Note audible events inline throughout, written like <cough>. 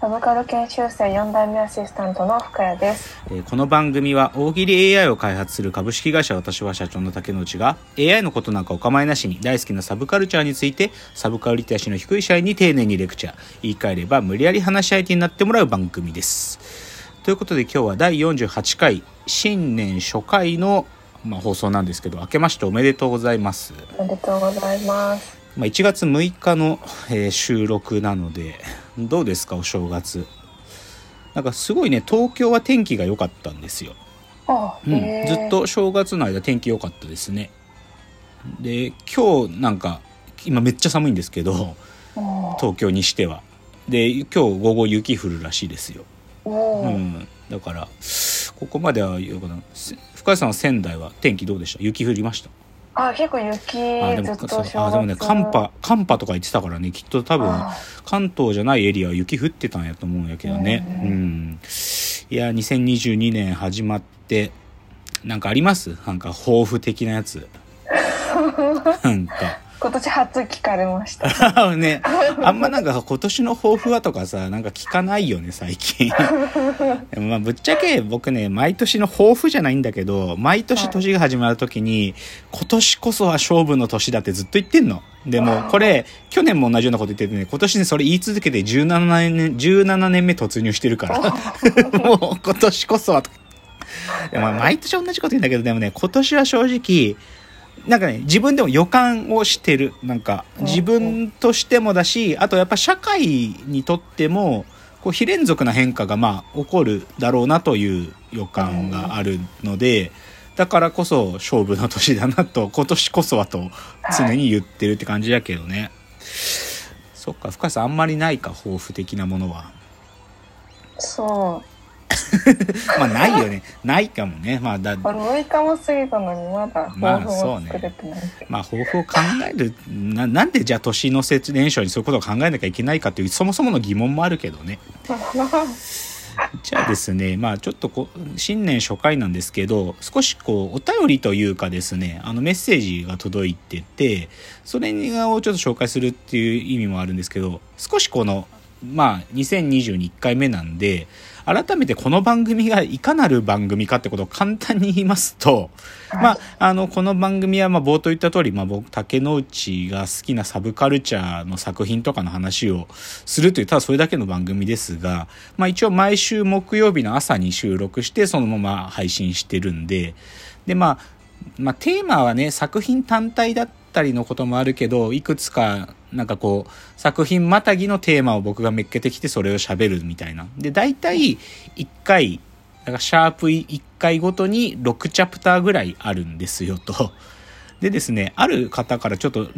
サブカル研修生4代目アシスタントの深谷です。えーこの番組は大喜利 AI を開発する株式会社私は社長の竹之内が AI のことなんかお構いなしに大好きなサブカルチャーについてサブカルリテラシーの低い社員に丁寧にレクチャー言い換えれば無理やり話し相手になってもらう番組ですということで今日は第48回新年初回の、まあ、放送なんですけど明けましておめでとうございますおめでとうございます。まあ、1月6日の、えー収録なのでどうですかお正月。なんかすごいね東京は天気が良かったんですよ。あ、うん。ずっ。と正月の間天気良かったですね。で今日なんか今めっちゃ寒いんですけど東京にしては。で今日午後雪降るらしいですよ、うん、だからここまではよくなせ深谷さんは仙台は天気どうでした？雪降りました？あ、結構雪あでもずっとあでもね寒波寒波とか言ってたからねきっと多分あ関東じゃないエリアは雪降ってたんやと思うんやけどね。ううん。ん、いや2022年始まってなんかあります？なんか抱負的なやつ。<laughs> なんか今年初聞かれました。<laughs> ね。あんまなんか今年の抱負はとかさなんか聞かないよね最近。で <laughs> もまあぶっちゃけ僕ね毎年の抱負じゃないんだけど毎年年が始まる時に、今年こそは勝負の年だってずっと言ってんの。でもこれ去年も同じようなこと言っててね今年ねそれ言い続けて17年17年目突入してるから。<laughs> もう今年こそはと。でもまあ毎年同じこと言うんだけどでもね今年は正直なんかね自分でも予感をしてる。なんか自分としてもだしあとやっぱ社会にとってもこう非連続な変化がまあ起こるだろうなという予感があるのでだからこそ勝負の年だなと <laughs> 今年こそはと常に言ってるって感じだけどね、そっか深さんあんまりないか抱負的なものは。そ <laughs> まあないよねないかもねまあだう。6日も過ぎたのにまだまあねも作れてない。まあ、抱負を考えるな、なんでじゃあ年の瀬年初にそういうことを考えなきゃいけないかという、そもそもの疑問もあるけどね。じゃあですね、まあちょっとこう、新年初回なんですけど、少しこう、お便りというかですね、あのメッセージが届いてて、それをちょっと紹介するっていう意味もあるんですけど、少しこの、まあ2022 1回目なんで、改めてこの番組がいかなる番組かってことを簡単に言いますと、まあ、あの、この番組は、まあ、冒頭言った通り、まあ、僕、竹之内が好きなサブカルチャーの作品とかの話をするという、ただそれだけの番組ですが、まあ、一応毎週木曜日の朝に収録して、そのまま配信してるんで、で、まあ、まあ、テーマはね、作品単体だったりのこともあるけど、いくつか、なんかこう、作品またぎのテーマを僕がめっけてきて、それを喋るみたいな。で、大体、1回、だからシャープ1回ごとに6チャプターぐらいあるんですよと。<laughs> でですね、ある方からちょっと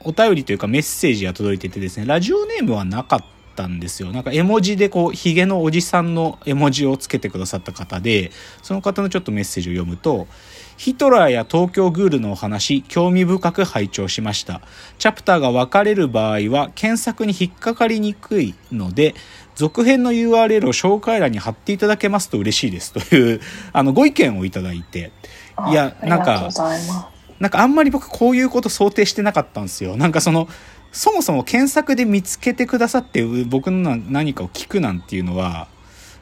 お便りというかメッセージが届いててですね、ラジオネームはなかったんですよ。なんか絵文字でこう、ヒゲのおじさんの絵文字をつけてくださった方で、その方のちょっとメッセージを読むと、ヒトラーや東京グールのお話、興味深く拝聴しました。チャプターが分かれる場合は、検索に引っかかりにくいので、続編の URL を紹介欄に貼っていただけますと嬉しいです。という、あの、ご意見をいただいて。あいやなんか。なんかあんまり僕こういうこと想定してなかったんですよ。なんかその、そもそも検索で見つけてくださって僕のな何かを聞くなんていうのは、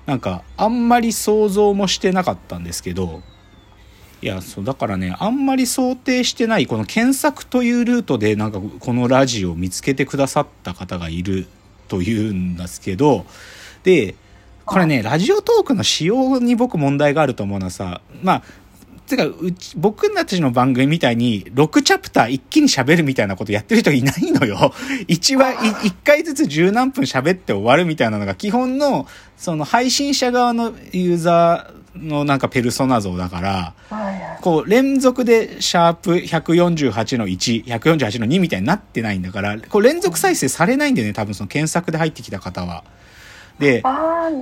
なんかあんまり想像もしてなかったんですけど、いや、そう、だからね、あんまり想定してない、この検索というルートでなんかこのラジオを見つけてくださった方がいるというんですけど、で、これね、ラジオトークの仕様に僕問題があると思うのはさ、まあ、てか、うち、僕たちの番組みたいに、6チャプター一気に喋るみたいなことやってる人いないのよ。<laughs> 1話、1回ずつ十何分喋って終わるみたいなのが基本の、その配信者側のユーザーのなんかペルソナ像だから。こう、連続でシャープ148の1、148の2みたいになってないんだから、こう連続再生されないんだよね、多分その検索で入ってきた方は。で。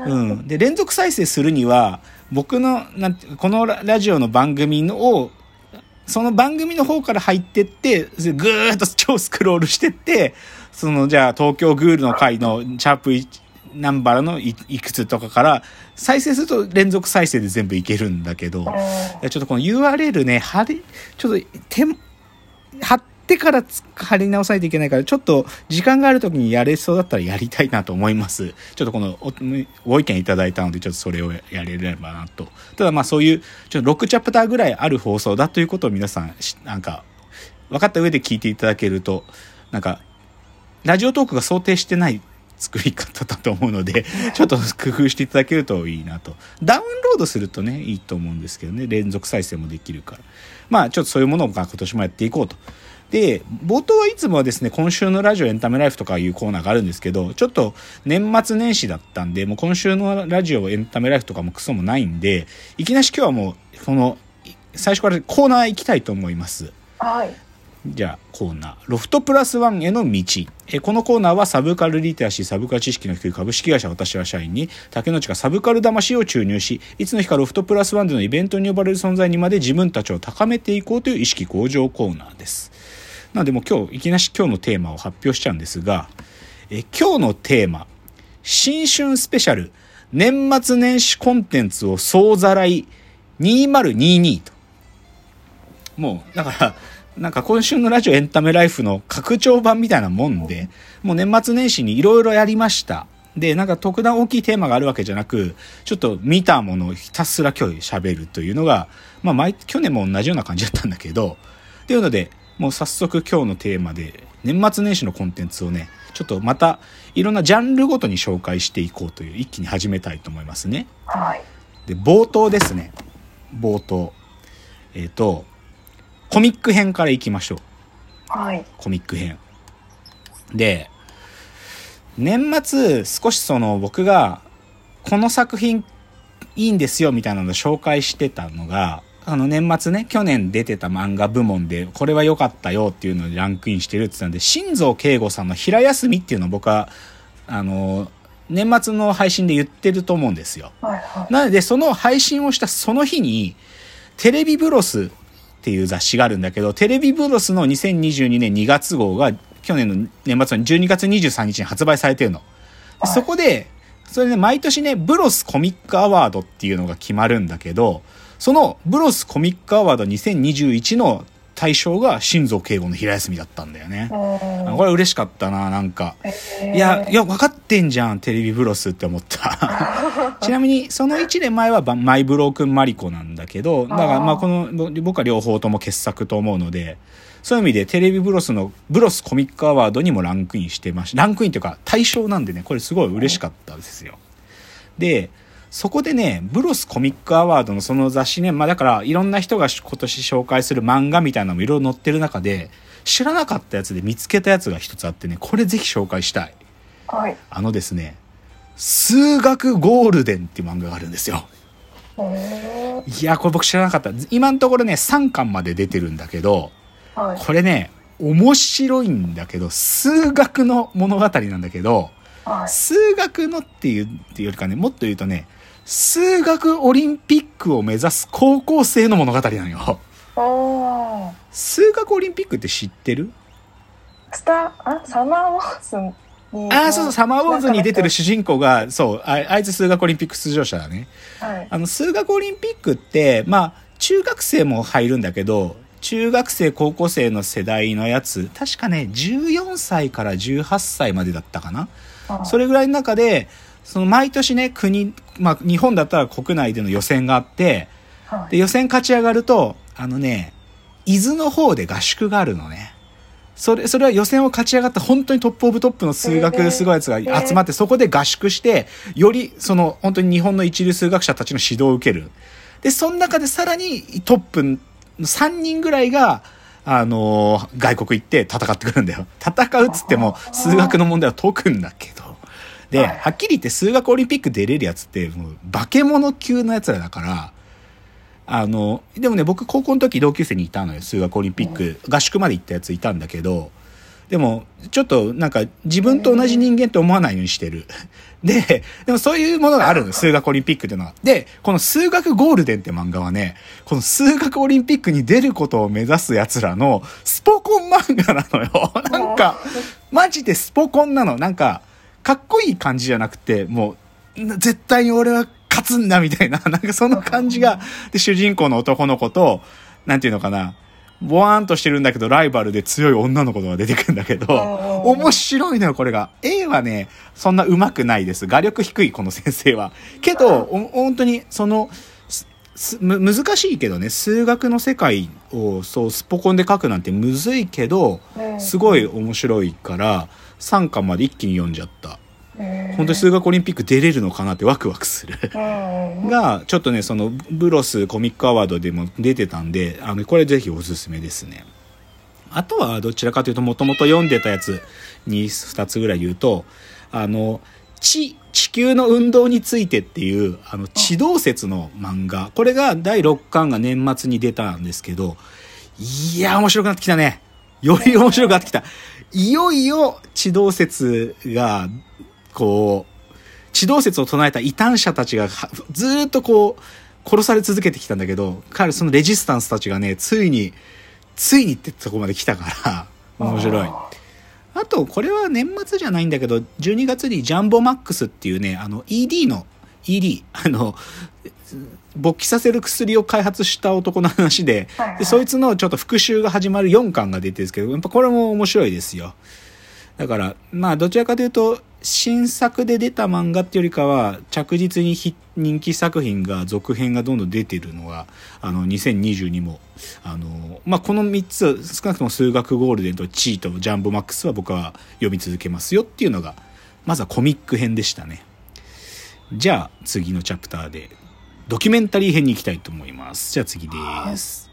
うん。で、連続再生するには、僕の、なんて、このララジオの番組のを、その番組の方から入ってって、ぐーっと超スクロールしてって、その、じゃあ、東京グールの回のシャープナンバーのいいくつとかから、再生すると連続再生で全部いけるんだけど、ちょっとこの URL ね、貼り、ちょっと、手も、貼ってからつ貼り直さないといけないから、ちょっと時間がある時にやれそうだったらやりたいなと思います。ちょっとこのおご意見いただいたので、ちょっとそれをやれればなと。ただまあそういう、ちょっと6チャプターぐらいある放送だということを皆さんし、なんか、分かった上で聞いていただけると、なんか、ラジオトークが想定してない作り方だと思うので、<laughs> ちょっと工夫していただけるといいなと。ダウンロードするとね、いいと思うんですけどね、連続再生もできるから。まあ、ちょっとそういうものが今年もやっていこうと。で、冒頭はいつもはですね、今週のラジオエンタメライフとかいうコーナーがあるんですけど、ちょっと年末年始だったんで、もう今週のラジオエンタメライフとかもクソもないんで、いきなし今日はもう、この、最初からコーナー行きたいと思います。はい。じゃあコーナー。ロフトプラスワンへの道。えこのコーナーはサブカルリテラシーサブカル知識の低い株式会社私は社員に竹之内がサブカル魂を注入しいつの日かロフトプラスワンでのイベントに呼ばれる存在にまで自分たちを高めていこうという意識向上コーナーです。なのでもう今日いきなし今日のテーマを発表しちゃうんですがえ今日のテーマ新春スペシャル年末年始コンテンツを総ざらい2022と。もうだからなんか今週のラジオエンタメライフの拡張版みたいなもんで、もう年末年始にいろいろやりました。で、なんか特段大きいテーマがあるわけじゃなく、ちょっと見たものをひたすら今日喋るというのが、まあ毎、去年も同じような感じだったんだけど、っていうので、もう早速今日のテーマで、年末年始のコンテンツをね、ちょっとまたいろんなジャンルごとに紹介していこうという、一気に始めたいと思いますね。はい。で、冒頭ですね。冒頭。えっ、と、コミック編からいきましょう。はい。コミック編。で、年末少しその僕がこの作品いいんですよみたいなのを紹介してたのが、あの年末ね、去年出てた漫画部門でこれは良かったよっていうのでランクインしてるって言ってたんで、新蔵慶吾さんの平休みっていうのを僕は、あの、年末の配信で言ってると思うんですよ。はい。はい。なので、その配信をしたその日に、テレビブロスっていう雑誌があるんだけど、テレビブロスの2022年2月号が去年の年末の12月23日に発売されてるの。そこで、それで毎年ね、ブロスコミックアワードっていうのが決まるんだけど、そのブロスコミックアワード2021の対象が新蔵慶吾の平休みだったんだよね。うんこれ嬉しかったな、なんか。えーいや、いや、分かってんじゃん、テレビブロスって思った。<laughs> ちなみに、その1年前はばマイブロークンマリコなんだけど、だから、まあ、この、ぼ僕は両方とも傑作と思うので、そういう意味でテレビブロスの、ブロスコミックアワードにもランクインしてましランクインというか、対象なんでね、これすごい嬉しかったですよ。で、そこでね、ブロスコミックアワードのその雑誌ね、まあだからいろんな人が今年紹介する漫画みたいなのもいろいろ載ってる中で、知らなかったやつで見つけたやつが一つあってね、これぜひ紹介したい。はい。あのですね、数学ゴールデンっていう漫画があるんですよ。えいや、これ僕知らなかった。今のところね、3巻まで出てるんだけど、ー、はい。これね、面白いんだけど、数学の物語なんだけど、はい。数学のっていうっていうよりかね、もっと言うとね、数学オリンピックを目指す高校生の物語なのよ。数学オリンピックって知ってる？スター、あ、サマーウォーズに。ああ、そうそう、サマーウォーズに出てる主人公が、そう、ああいつ数学オリンピック出場者だね。はい。あの、数学オリンピックって、まあ、中学生も入るんだけど、中学生、高校生の世代のやつ、確かね、14歳から18歳までだったかな。それ、れぐらいの中で、その毎年ね、国、まあ、日本だったら国内での予選があって、はい。で、予選勝ち上がると、あのね、伊豆の方で合宿があるのね。それ、それは予選を勝ち上がった本当にトップオブトップの数へ学ーすごいやつが集まって、そこで合宿して、より、その、本当に日本の一流数学者たちの指導を受ける。で、その中でさらにトップの3人ぐらいが、あのー外国行って戦ってくるんだよ。戦うっつっても、数学の問題は解くんだけど。で、はいはっきり言って数学オリンピック出れるやつって、もう化け物級のやつらだから、あの、でもね、僕高校の時同級生にいたのよ。数学オリンピック。合宿まで行ったやついたんだけど、でも、ちょっとなんか自分と同じ人間って思わないようにしてる。<laughs> で、でもそういうものがあるの、数学オリンピックっていうのは。で、この数学ゴールデンって漫画はね、この数学オリンピックに出ることを目指す奴らのスポコン漫画なのよ。<laughs> なんか、マジでスポコンなの。なんか、かっこいい感じじゃなくて、もう、絶対に俺は勝つんだみたいな、<laughs> なんかその感じが、で、主人公の男の子と、なんていうのかな、ボワーンとしてるんだけど、ライバルで強い女の子が出てくるんだけど、面白いのよ、これが。A はね、そんな上手くないです。画力低い、この先生は。けど、本当に、その、難しいけどね、数学の世界をそうスポコンで書くなんてむずいけど、すごい面白いから、3巻まで一気に読んじゃった。本当に数学オリンピック出れるのかなってワクワクする <laughs> が、ちょっとね、そのブロスコミックアワードでも出てたんで、あの、これぜひおすすめですね。あとはどちらかというと、もともと読んでたやつに2つぐらい言うと、あの、地、地球の運動についてっていう、あの、地動説の漫画。これが第6巻が年末に出たんですけど、いや、面白くなってきたね。より面白くなってきた。いよいよ地動説がこう、地動説を唱えた異端者たちがずっとこう、殺され続けてきたんだけど、彼、そのレジスタンスたちがね、ついに、ついにってとこまで来たから、面白い。あと、これは年末じゃないんだけど、12月にジャンボマックスっていうね、あの、ED の、ED、あの、勃起させる薬を開発した男の話で、でそいつのちょっと復讐が始まる4巻が出てるんですけど、やっぱこれも面白いですよ。だから、まあ、どちらかというと、新作で出た漫画っていうよりかは、着実に人気作品が、続編がどんどん出てるのが、あの、2022も、あの、まあ、この3つ、少なくとも数学ゴールデンとチーとジャンボマックスは僕は読み続けますよっていうのが、まずはコミック編でしたね。じゃあ、次のチャプターで、ドキュメンタリー編に行きたいと思います。じゃあ次です。